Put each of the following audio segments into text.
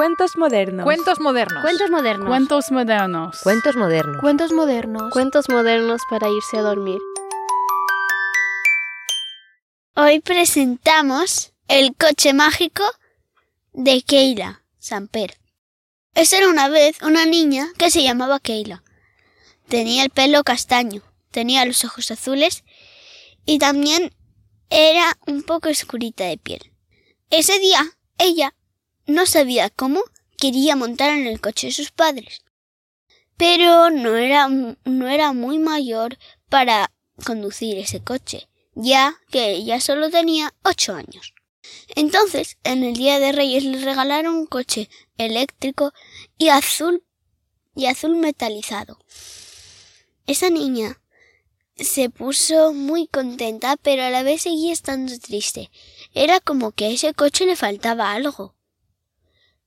Cuentos modernos. Cuentos modernos. Cuentos modernos. Cuentos modernos. Cuentos modernos. Cuentos modernos. Cuentos modernos para irse a dormir. Hoy presentamos El coche mágico de Keila Samper. Esa era una vez una niña que se llamaba Keila. Tenía el pelo castaño, tenía los ojos azules y también era un poco escurita de piel. Ese día ella no sabía cómo quería montar en el coche de sus padres, pero no era, no era muy mayor para conducir ese coche, ya que ella solo tenía ocho años. Entonces, en el Día de Reyes le regalaron un coche eléctrico y azul y azul metalizado. Esa niña se puso muy contenta, pero a la vez seguía estando triste. Era como que a ese coche le faltaba algo.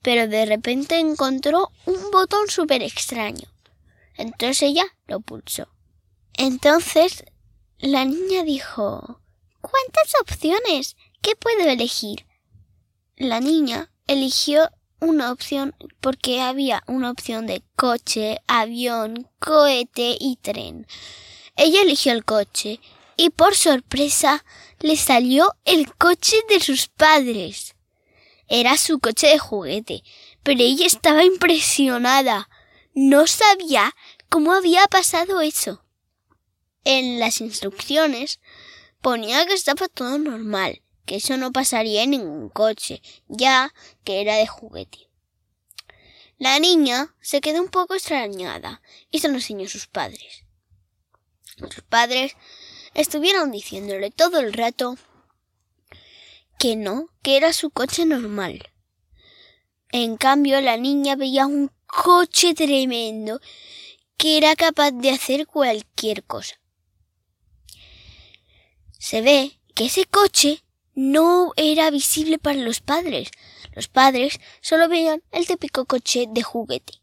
Pero de repente encontró un botón súper extraño. Entonces ella lo pulsó. Entonces la niña dijo ¿Cuántas opciones? ¿Qué puedo elegir? La niña eligió una opción porque había una opción de coche, avión, cohete y tren. Ella eligió el coche y por sorpresa le salió el coche de sus padres. Era su coche de juguete, pero ella estaba impresionada. No sabía cómo había pasado eso. En las instrucciones ponía que estaba todo normal, que eso no pasaría en ningún coche, ya que era de juguete. La niña se quedó un poco extrañada y se lo enseñó a sus padres. Sus padres estuvieron diciéndole todo el rato que no, que era su coche normal. En cambio, la niña veía un coche tremendo que era capaz de hacer cualquier cosa. Se ve que ese coche no era visible para los padres. Los padres solo veían el típico coche de juguete.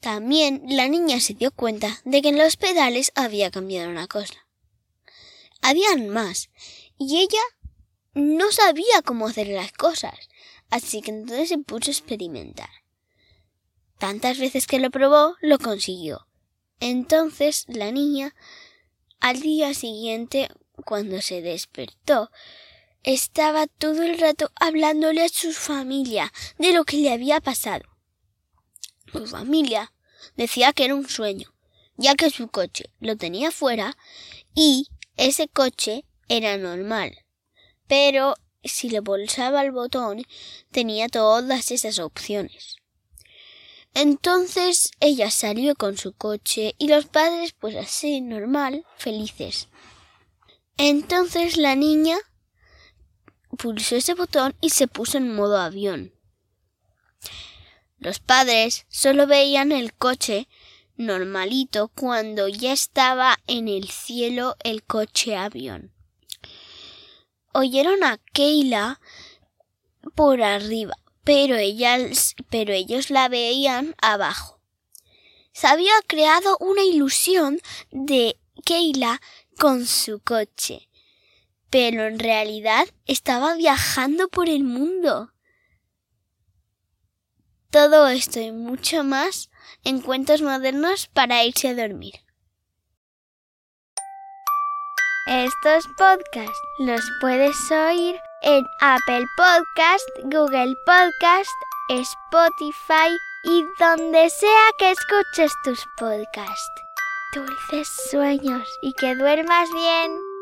También la niña se dio cuenta de que en los pedales había cambiado una cosa. Habían más, y ella no sabía cómo hacer las cosas, así que entonces se puso a experimentar. Tantas veces que lo probó, lo consiguió. Entonces la niña, al día siguiente, cuando se despertó, estaba todo el rato hablándole a su familia de lo que le había pasado. Su familia decía que era un sueño, ya que su coche lo tenía fuera y ese coche era normal. Pero si le pulsaba el botón tenía todas esas opciones. Entonces ella salió con su coche y los padres pues así normal, felices. Entonces la niña pulsó ese botón y se puso en modo avión. Los padres solo veían el coche normalito cuando ya estaba en el cielo el coche avión. Oyeron a Keila por arriba, pero, ellas, pero ellos la veían abajo. Se había creado una ilusión de Keila con su coche, pero en realidad estaba viajando por el mundo. Todo esto y mucho más en cuentos modernos para irse a dormir. Estos podcasts los puedes oír en Apple Podcast, Google Podcast, Spotify y donde sea que escuches tus podcasts. Dulces sueños y que duermas bien.